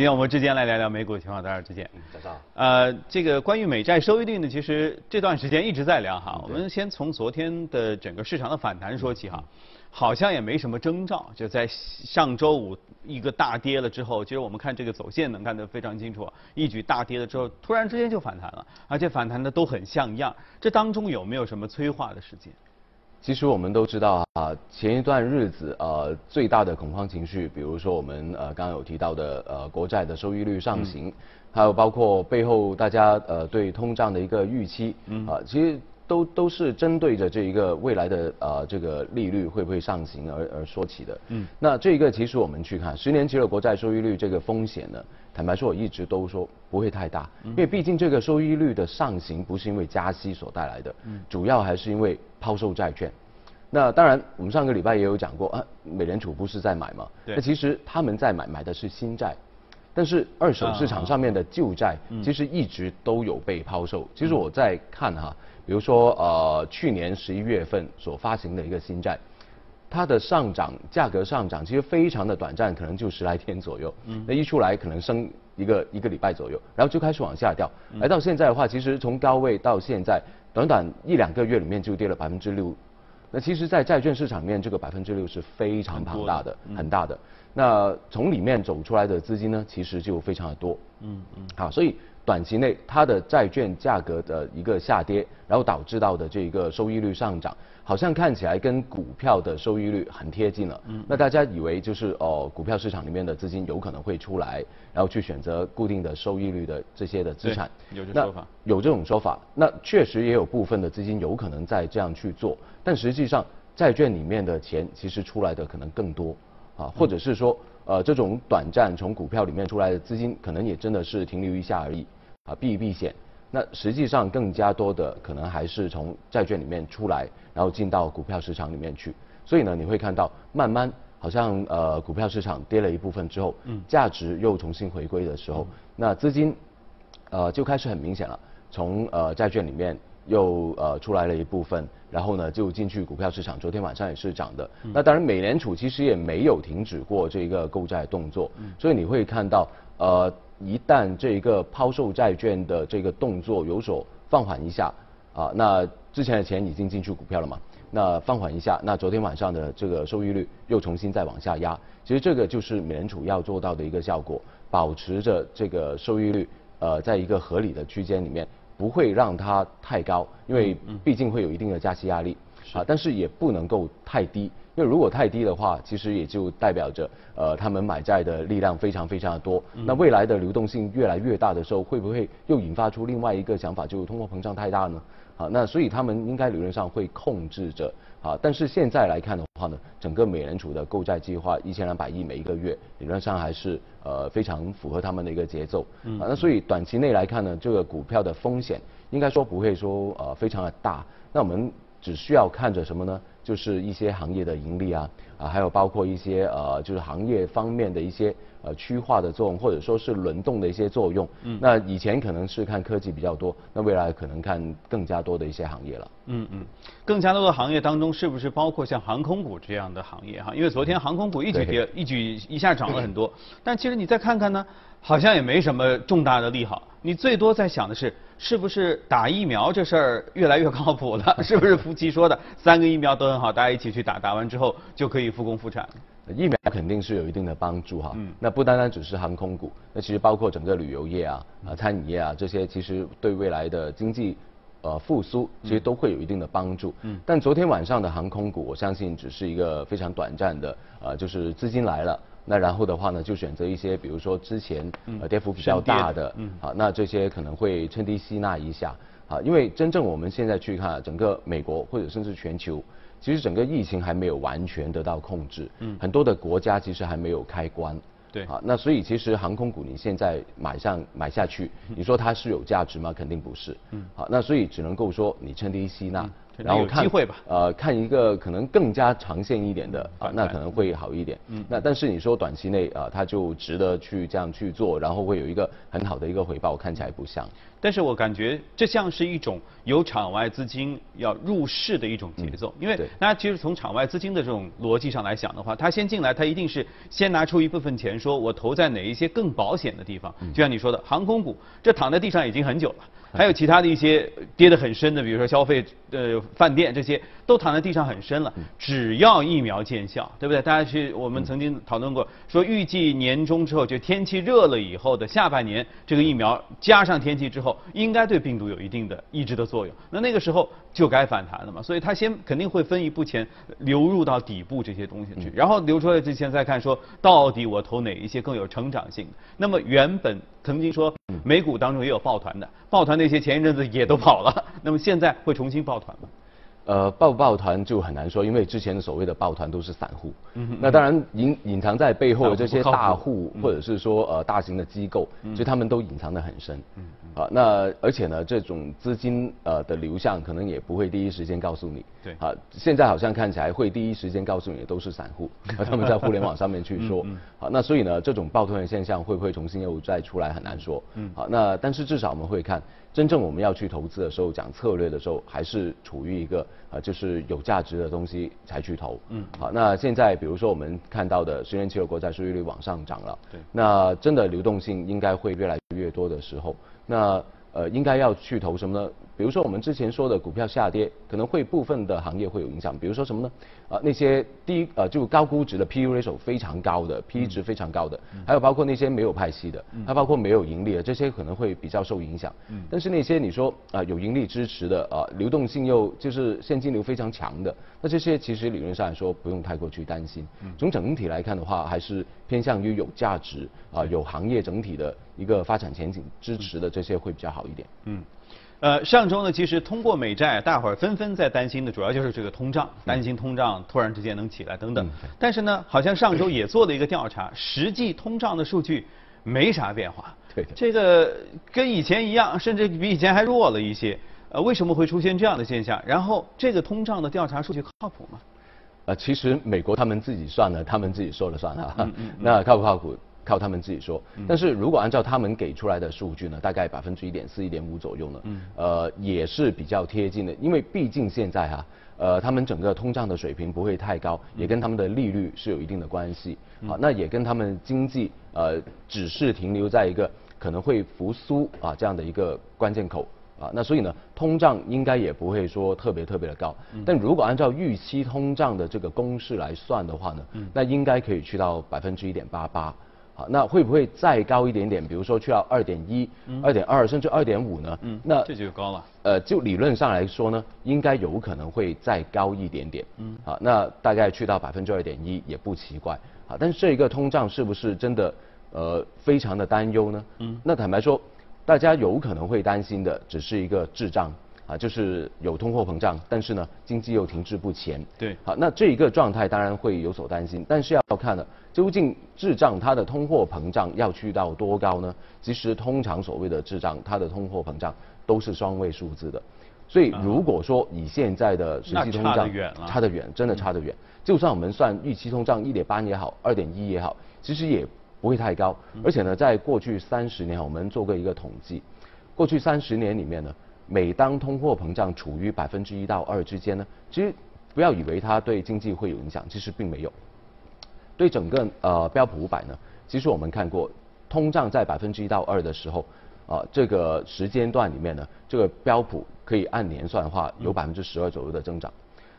今天我们之间来聊聊美股的情况，大家之间。早上。呃，这个关于美债收益率呢，其实这段时间一直在聊哈。我们先从昨天的整个市场的反弹说起哈，好像也没什么征兆，就在上周五一个大跌了之后，其实我们看这个走线能看得非常清楚，一举大跌了之后，突然之间就反弹了，而且反弹的都很像样。这当中有没有什么催化的事件？其实我们都知道啊，前一段日子呃最大的恐慌情绪，比如说我们呃刚刚有提到的呃国债的收益率上行，还有包括背后大家呃对通胀的一个预期，啊其实都都是针对着这一个未来的呃这个利率会不会上行而而说起的。嗯，那这一个其实我们去看十年期的国债收益率这个风险呢，坦白说我一直都说不会太大，因为毕竟这个收益率的上行不是因为加息所带来的，主要还是因为。抛售债券，那当然，我们上个礼拜也有讲过啊，美联储不是在买吗？那其实他们在买，买的是新债，但是二手市场上面的旧债，其实一直都有被抛售。其实我在看哈，比如说呃，去年十一月份所发行的一个新债，它的上涨价格上涨其实非常的短暂，可能就十来天左右，嗯那一出来可能升一个一个礼拜左右，然后就开始往下掉，来到现在的话，其实从高位到现在。短短一两个月里面就跌了百分之六，那其实，在债券市场面，这个百分之六是非常庞大的，很大的。那从里面走出来的资金呢，其实就非常的多。嗯嗯。好，所以。短期内，它的债券价格的一个下跌，然后导致到的这一个收益率上涨，好像看起来跟股票的收益率很贴近了。嗯。那大家以为就是哦，股票市场里面的资金有可能会出来，然后去选择固定的收益率的这些的资产。有这说法。有这种说法，那确实也有部分的资金有可能在这样去做，但实际上债券里面的钱其实出来的可能更多，啊，或者是说呃这种短暂从股票里面出来的资金，可能也真的是停留一下而已。啊，避一避险，那实际上更加多的可能还是从债券里面出来，然后进到股票市场里面去。所以呢，你会看到慢慢好像呃股票市场跌了一部分之后，嗯，价值又重新回归的时候，那资金呃就开始很明显了，从呃债券里面又呃出来了一部分，然后呢就进去股票市场。昨天晚上也是涨的。那当然，美联储其实也没有停止过这个购债动作，所以你会看到呃。一旦这个抛售债券的这个动作有所放缓一下，啊，那之前的钱已经进去股票了嘛，那放缓一下，那昨天晚上的这个收益率又重新再往下压，其实这个就是美联储要做到的一个效果，保持着这个收益率呃在一个合理的区间里面，不会让它太高，因为毕竟会有一定的加息压力，啊，但是也不能够太低。因为如果太低的话，其实也就代表着，呃，他们买债的力量非常非常的多。那未来的流动性越来越大的时候，会不会又引发出另外一个想法，就是通货膨胀太大呢？啊，那所以他们应该理论上会控制着。啊，但是现在来看的话呢，整个美联储的购债计划一千两百亿每一个月，理论上还是呃非常符合他们的一个节奏。嗯。那所以短期内来看呢，这个股票的风险应该说不会说呃非常的大。那我们只需要看着什么呢？就是一些行业的盈利啊，啊，还有包括一些呃，就是行业方面的一些呃区化的作用，或者说是轮动的一些作用。嗯。那以前可能是看科技比较多，那未来可能看更加多的一些行业了。嗯嗯。更加多的行业当中，是不是包括像航空股这样的行业哈？因为昨天航空股一举跌，一举一下涨了很多。但其实你再看看呢，好像也没什么重大的利好。你最多在想的是。是不是打疫苗这事儿越来越靠谱了？是不是夫妻说的三个疫苗都很好，大家一起去打，打完之后就可以复工复产？疫苗肯定是有一定的帮助哈。嗯。那不单单只是航空股，那其实包括整个旅游业啊、啊餐饮业啊这些，其实对未来的经济呃复苏，其实都会有一定的帮助。嗯。但昨天晚上的航空股，我相信只是一个非常短暂的，呃，就是资金来了。那然后的话呢，就选择一些，比如说之前呃跌幅比较大的，啊，那这些可能会趁低吸纳一下，啊，因为真正我们现在去看整个美国或者甚至全球，其实整个疫情还没有完全得到控制，嗯，很多的国家其实还没有开关，对，啊，那所以其实航空股你现在买上买下去，你说它是有价值吗？肯定不是，嗯，好，那所以只能够说你趁低吸纳。然后看机会吧。呃，看一个可能更加长线一点的啊，那可能会好一点。嗯，那但是你说短期内啊，它就值得去这样去做，然后会有一个很好的一个回报，看起来不像。但是我感觉这像是一种由场外资金要入市的一种节奏，因为对大家其实从场外资金的这种逻辑上来讲的话，他先进来，他一定是先拿出一部分钱，说我投在哪一些更保险的地方，就像你说的航空股，这躺在地上已经很久了。还有其他的一些跌得很深的，比如说消费、呃饭店这些，都躺在地上很深了。只要疫苗见效，对不对？大家去我们曾经讨论过，说预计年中之后，就天气热了以后的下半年，这个疫苗加上天气之后，应该对病毒有一定的抑制的作用。那那个时候就该反弹了嘛。所以它先肯定会分一步钱流入到底部这些东西去，然后流出来之前再看说到底我投哪一些更有成长性。那么原本曾经说美股当中也有抱团的，抱团那些前一阵子也都跑了，那么现在会重新抱团吗？呃，抱不抱团就很难说，因为之前的所谓的抱团都是散户。嗯那当然隐隐藏在背后的这些大户，或者是说呃大型的机构，所以他们都隐藏得很深。啊，那而且呢，这种资金呃的流向可能也不会第一时间告诉你。对啊，现在好像看起来会第一时间告诉你的都是散户，他们在互联网上面去说。好，那所以呢，这种抱团的现象会不会重新又再出来很难说。嗯。好，那但是至少我们会看，真正我们要去投资的时候，讲策略的时候，还是处于一个呃就是有价值的东西才去投。嗯。好，那现在比如说我们看到的十年期的国债收益率往上涨了。对。那真的流动性应该会越来越多的时候，那呃应该要去投什么呢？比如说我们之前说的股票下跌，可能会部分的行业会有影响，比如说什么呢？啊，那些低呃就高估值的 P/E ratio 非常高的，P/E 值非常高的，还有包括那些没有派息的，还包括没有盈利的，这些可能会比较受影响。嗯。但是那些你说啊有盈利支持的啊流动性又就是现金流非常强的，那这些其实理论上来说不用太过去担心。嗯。从整体来看的话，还是偏向于有价值啊有行业整体的一个发展前景支持的这些会比较好一点。嗯。呃，上周呢，其实通过美债，大伙儿纷纷在担心的，主要就是这个通胀，担心通胀突然之间能起来等等。但是呢，好像上周也做了一个调查，实际通胀的数据没啥变化。对。这个跟以前一样，甚至比以前还弱了一些。呃，为什么会出现这样的现象？然后这个通胀的调查数据靠谱吗？呃，其实美国他们自己算的，他们自己说了算哈。那靠不靠谱？靠他们自己说，但是如果按照他们给出来的数据呢，大概百分之一点四、一点五左右呢，呃，也是比较贴近的，因为毕竟现在哈，呃，他们整个通胀的水平不会太高，也跟他们的利率是有一定的关系，好，那也跟他们经济呃只是停留在一个可能会复苏啊这样的一个关键口啊，那所以呢，通胀应该也不会说特别特别的高，但如果按照预期通胀的这个公式来算的话呢，那应该可以去到百分之一点八八。好那会不会再高一点点？比如说去到二点一、二点二，甚至二点五呢？嗯，那这就高了。呃，就理论上来说呢，应该有可能会再高一点点。嗯，好，那大概去到百分之二点一也不奇怪。好，但是这一个通胀是不是真的呃非常的担忧呢？嗯，那坦白说，大家有可能会担心的只是一个滞胀。啊，就是有通货膨胀，但是呢，经济又停滞不前。对，好，那这一个状态当然会有所担心，但是要看呢，究竟滞胀它的通货膨胀要去到多高呢？其实通常所谓的滞胀，它的通货膨胀都是双位数字的，所以如果说以现在的实际通胀，差得远了，差得远，真的差得远。就算我们算预期通胀一点八也好，二点一也好，其实也不会太高。而且呢，在过去三十年，我们做过一个统计，过去三十年里面呢。每当通货膨胀处于百分之一到二之间呢，其实不要以为它对经济会有影响，其实并没有。对整个呃标普五百呢，其实我们看过，通胀在百分之一到二的时候，啊这个时间段里面呢，这个标普可以按年算的话，有百分之十二左右的增长。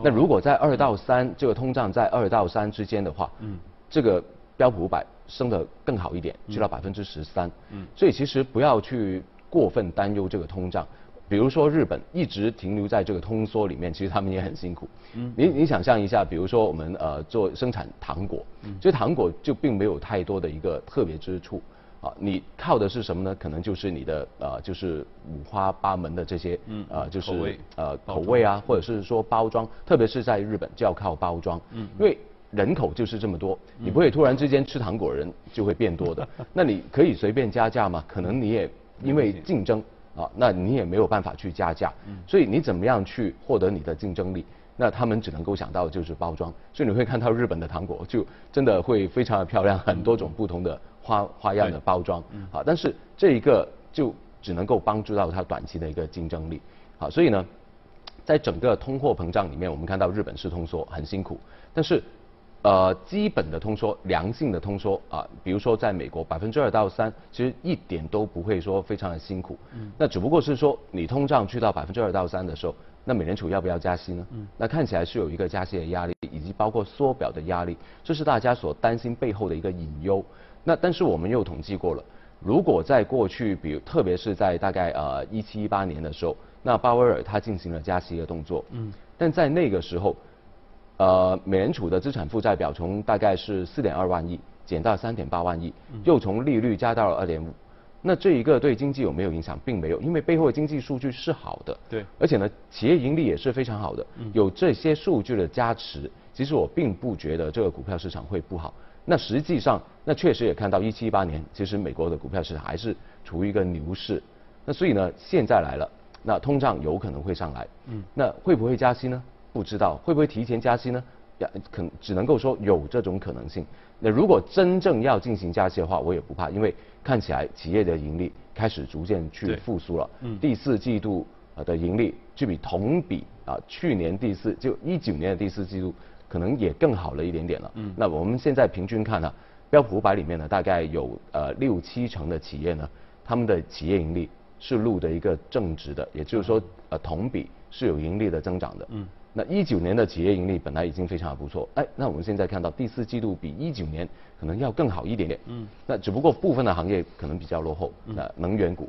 那如果在二到三，这个通胀在二到三之间的话，嗯，这个标普五百升得更好一点，去到百分之十三。嗯，所以其实不要去过分担忧这个通胀。比如说日本一直停留在这个通缩里面，其实他们也很辛苦。嗯，你你想象一下，比如说我们呃做生产糖果，其实糖果就并没有太多的一个特别之处，啊，你靠的是什么呢？可能就是你的呃就是五花八门的这些，嗯，呃就是呃口味啊，或者是说包装，特别是在日本就要靠包装，嗯，因为人口就是这么多，你不会突然之间吃糖果人就会变多的，那你可以随便加价吗？可能你也因为竞争。啊，那你也没有办法去加价，所以你怎么样去获得你的竞争力？那他们只能够想到就是包装，所以你会看到日本的糖果就真的会非常的漂亮，很多种不同的花花样的包装，啊，但是这一个就只能够帮助到它短期的一个竞争力，好，所以呢，在整个通货膨胀里面，我们看到日本是通缩很辛苦，但是。呃，基本的通缩，良性的通缩啊，比如说在美国百分之二到三，其实一点都不会说非常的辛苦。嗯。那只不过是说，你通胀去到百分之二到三的时候，那美联储要不要加息呢？嗯。那看起来是有一个加息的压力，以及包括缩表的压力，这是大家所担心背后的一个隐忧。那但是我们又统计过了，如果在过去，比如特别是在大概呃一七一八年的时候，那鲍威尔他进行了加息的动作。嗯。但在那个时候。呃，美联储的资产负债表从大概是四点二万亿减到三点八万亿，又从利率加到了二点五，那这一个对经济有没有影响？并没有，因为背后的经济数据是好的。对。而且呢，企业盈利也是非常好的。有这些数据的加持，其实我并不觉得这个股票市场会不好。那实际上，那确实也看到一七一八年，其实美国的股票市场还是处于一个牛市。那所以呢，现在来了，那通胀有可能会上来。嗯。那会不会加息呢？不知道会不会提前加息呢？呀，可只能够说有这种可能性。那如果真正要进行加息的话，我也不怕，因为看起来企业的盈利开始逐渐去复苏了。嗯。第四季度的盈利就比同比啊去年第四就一九年的第四季度可能也更好了一点点了。嗯。那我们现在平均看呢，标普五百里面呢，大概有呃六七成的企业呢，他们的企业盈利是录的一个正值的，也就是说呃同比是有盈利的增长的。嗯。那一九年的企业盈利本来已经非常的不错，哎，那我们现在看到第四季度比一九年可能要更好一点点，嗯，那只不过部分的行业可能比较落后，那能源股，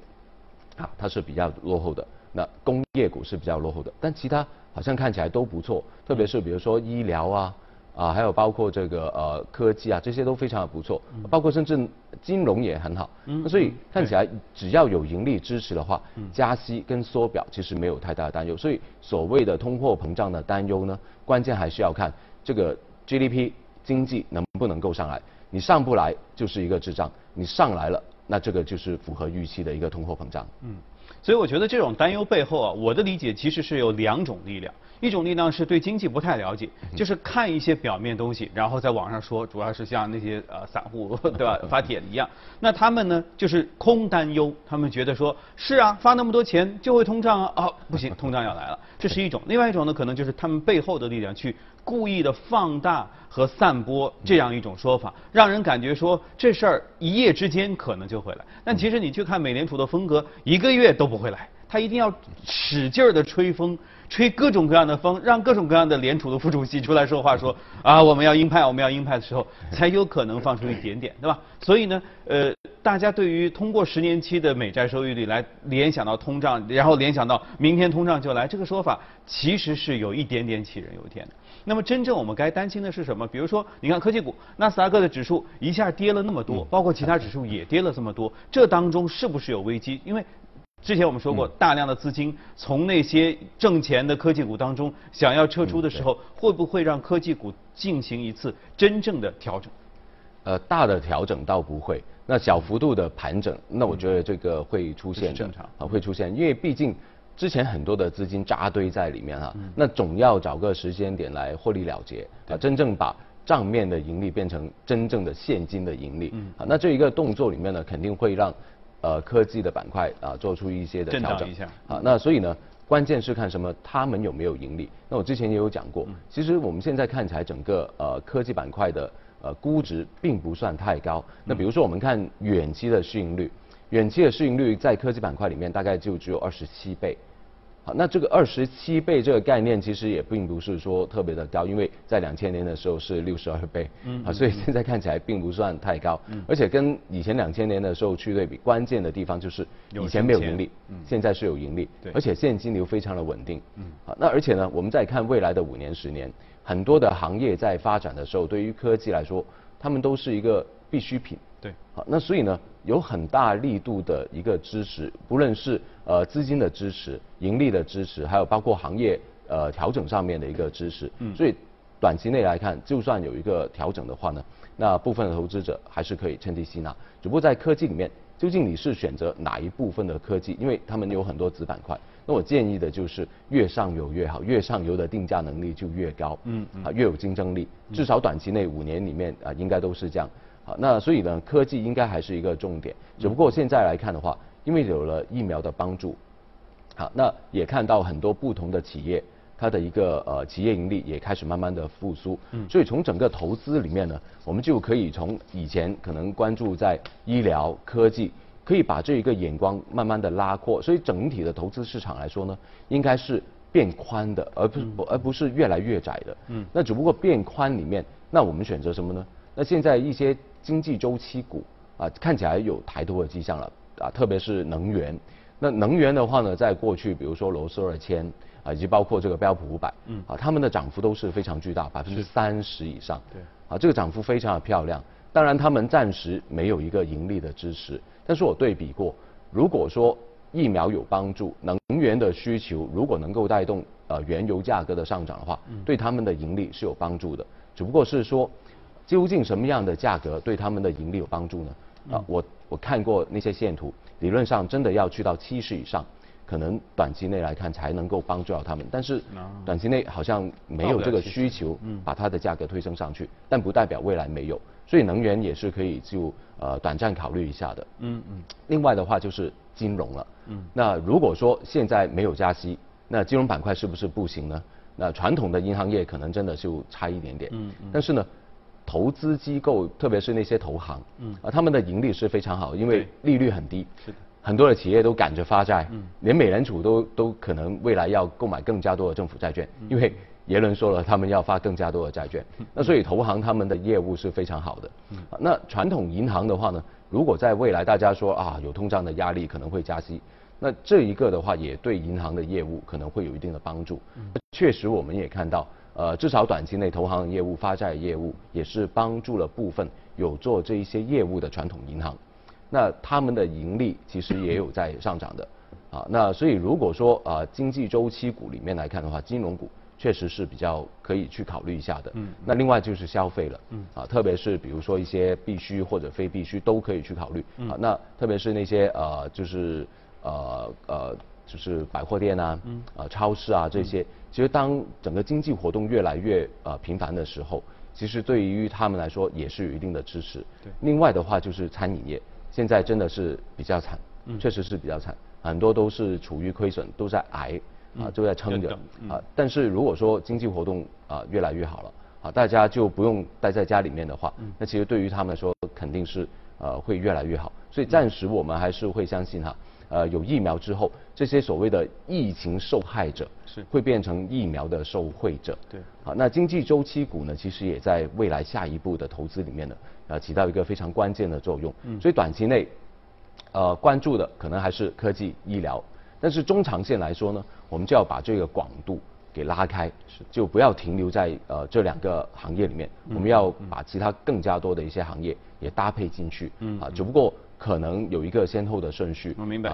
啊，它是比较落后的，那工业股是比较落后的，但其他好像看起来都不错，特别是比如说医疗啊。啊，还有包括这个呃科技啊，这些都非常的不错，包括甚至金融也很好。嗯，所以看起来只要有盈利支持的话，加息跟缩表其实没有太大的担忧。所以所谓的通货膨胀的担忧呢，关键还是要看这个 GDP 经济能不能够上来。你上不来就是一个滞胀，你上来了，那这个就是符合预期的一个通货膨胀。嗯。所以我觉得这种担忧背后啊，我的理解其实是有两种力量。一种力量是对经济不太了解，就是看一些表面东西，然后在网上说，主要是像那些呃散户 对吧 发帖一样。那他们呢就是空担忧，他们觉得说是啊，发那么多钱就会通胀啊，哦不行，通胀要来了，这是一种。另外一种呢，可能就是他们背后的力量去故意的放大和散播这样一种说法，让人感觉说这事儿一夜之间可能就会来。但其实你去看美联储的风格，一个月都不会来。他一定要使劲儿的吹风，吹各种各样的风，让各种各样的联储的副主席出来说话，说啊我们要鹰派，我们要鹰派的时候，才有可能放出一点点，对吧？所以呢，呃，大家对于通过十年期的美债收益率来联想到通胀，然后联想到明天通胀就来，这个说法其实是有一点点杞人忧天的。那么真正我们该担心的是什么？比如说，你看科技股，纳斯达克的指数一下跌了那么多，包括其他指数也跌了这么多，这当中是不是有危机？因为之前我们说过，大量的资金从那些挣钱的科技股当中想要撤出的时候，会不会让科技股进行一次真正的调整？呃，大的调整倒不会，那小幅度的盘整，那我觉得这个会出现正常啊，会出现，因为毕竟之前很多的资金扎堆在里面哈，那总要找个时间点来获利了结啊，真正把账面的盈利变成真正的现金的盈利嗯啊，那这一个动作里面呢，肯定会让。呃，科技的板块啊，做出一些的调整啊，那所以呢，关键是看什么，他们有没有盈利。那我之前也有讲过，其实我们现在看起来整个呃科技板块的呃估值并不算太高。那比如说我们看远期的市盈率，远期的市盈率在科技板块里面大概就只有二十七倍。好，那这个二十七倍这个概念其实也并不是说特别的高，因为在两千年的时候是六十二倍，嗯，啊，所以现在看起来并不算太高，嗯，而且跟以前两千年的时候去对比，关键的地方就是以前没有盈利，嗯，现在是有盈利，对，而且现金流非常的稳定，嗯，好，那而且呢，我们再看未来的五年十年，很多的行业在发展的时候，对于科技来说，他们都是一个必需品。对，好，那所以呢，有很大力度的一个支持，不论是呃资金的支持、盈利的支持，还有包括行业呃调整上面的一个支持。嗯，所以短期内来看，就算有一个调整的话呢，那部分的投资者还是可以趁机吸纳。只不过在科技里面，究竟你是选择哪一部分的科技？因为他们有很多子板块。那我建议的就是越上游越好，越上游的定价能力就越高，嗯啊越有竞争力。至少短期内五年里面啊应该都是这样。好，那所以呢，科技应该还是一个重点。只不过现在来看的话，因为有了疫苗的帮助，好，那也看到很多不同的企业，它的一个呃企业盈利也开始慢慢的复苏。嗯，所以从整个投资里面呢，我们就可以从以前可能关注在医疗科技。可以把这一个眼光慢慢的拉阔，所以整体的投资市场来说呢，应该是变宽的，而不是而不是越来越窄的。嗯，那只不过变宽里面，那我们选择什么呢？那现在一些经济周期股啊，看起来有抬头的迹象了啊，特别是能源。那能源的话呢，在过去，比如说罗斯二千啊，以及包括这个标普五百，嗯，啊，他们的涨幅都是非常巨大，百分之三十以上。对，啊，这个涨幅非常的漂亮。当然，他们暂时没有一个盈利的支持。但是我对比过，如果说疫苗有帮助，能源的需求如果能够带动呃原油价格的上涨的话，对他们的盈利是有帮助的。只不过是说，究竟什么样的价格对他们的盈利有帮助呢？啊，我我看过那些线图，理论上真的要去到七十以上，可能短期内来看才能够帮助到他们。但是短期内好像没有这个需求，把它的价格推升上去，但不代表未来没有。所以能源也是可以就呃短暂考虑一下的。嗯嗯。另外的话就是金融了。嗯。那如果说现在没有加息，那金融板块是不是不行呢？那传统的银行业可能真的就差一点点。嗯嗯。但是呢，投资机构特别是那些投行，嗯啊，他们的盈利是非常好，因为利率很低。是的。很多的企业都赶着发债，嗯，连美联储都都可能未来要购买更加多的政府债券，因为。耶伦说了，他们要发更加多的债券，那所以投行他们的业务是非常好的。那传统银行的话呢，如果在未来大家说啊有通胀的压力可能会加息，那这一个的话也对银行的业务可能会有一定的帮助。确实我们也看到，呃至少短期内投行业务发债业务也是帮助了部分有做这一些业务的传统银行，那他们的盈利其实也有在上涨的。啊，那所以如果说啊经济周期股里面来看的话，金融股。确实是比较可以去考虑一下的。嗯。那另外就是消费了。嗯。啊，特别是比如说一些必须或者非必须都可以去考虑。嗯。啊，那特别是那些呃，就是呃呃，就是百货店啊，嗯。啊，超市啊这些，其实当整个经济活动越来越呃频繁的时候，其实对于他们来说也是有一定的支持。对。另外的话就是餐饮业，现在真的是比较惨。嗯。确实是比较惨，很多都是处于亏损，都在挨。啊，都在撑着啊。但是如果说经济活动啊越来越好了，啊，大家就不用待在家里面的话，那其实对于他们来说肯定是呃会越来越好。所以暂时我们还是会相信哈，呃，有疫苗之后，这些所谓的疫情受害者是会变成疫苗的受惠者。对。好，那经济周期股呢，其实也在未来下一步的投资里面呢，呃，起到一个非常关键的作用。嗯。所以短期内，呃，关注的可能还是科技、医疗。但是中长线来说呢，我们就要把这个广度给拉开，就不要停留在呃这两个行业里面，我们要把其他更加多的一些行业也搭配进去，嗯啊，只不过可能有一个先后的顺序。我明白。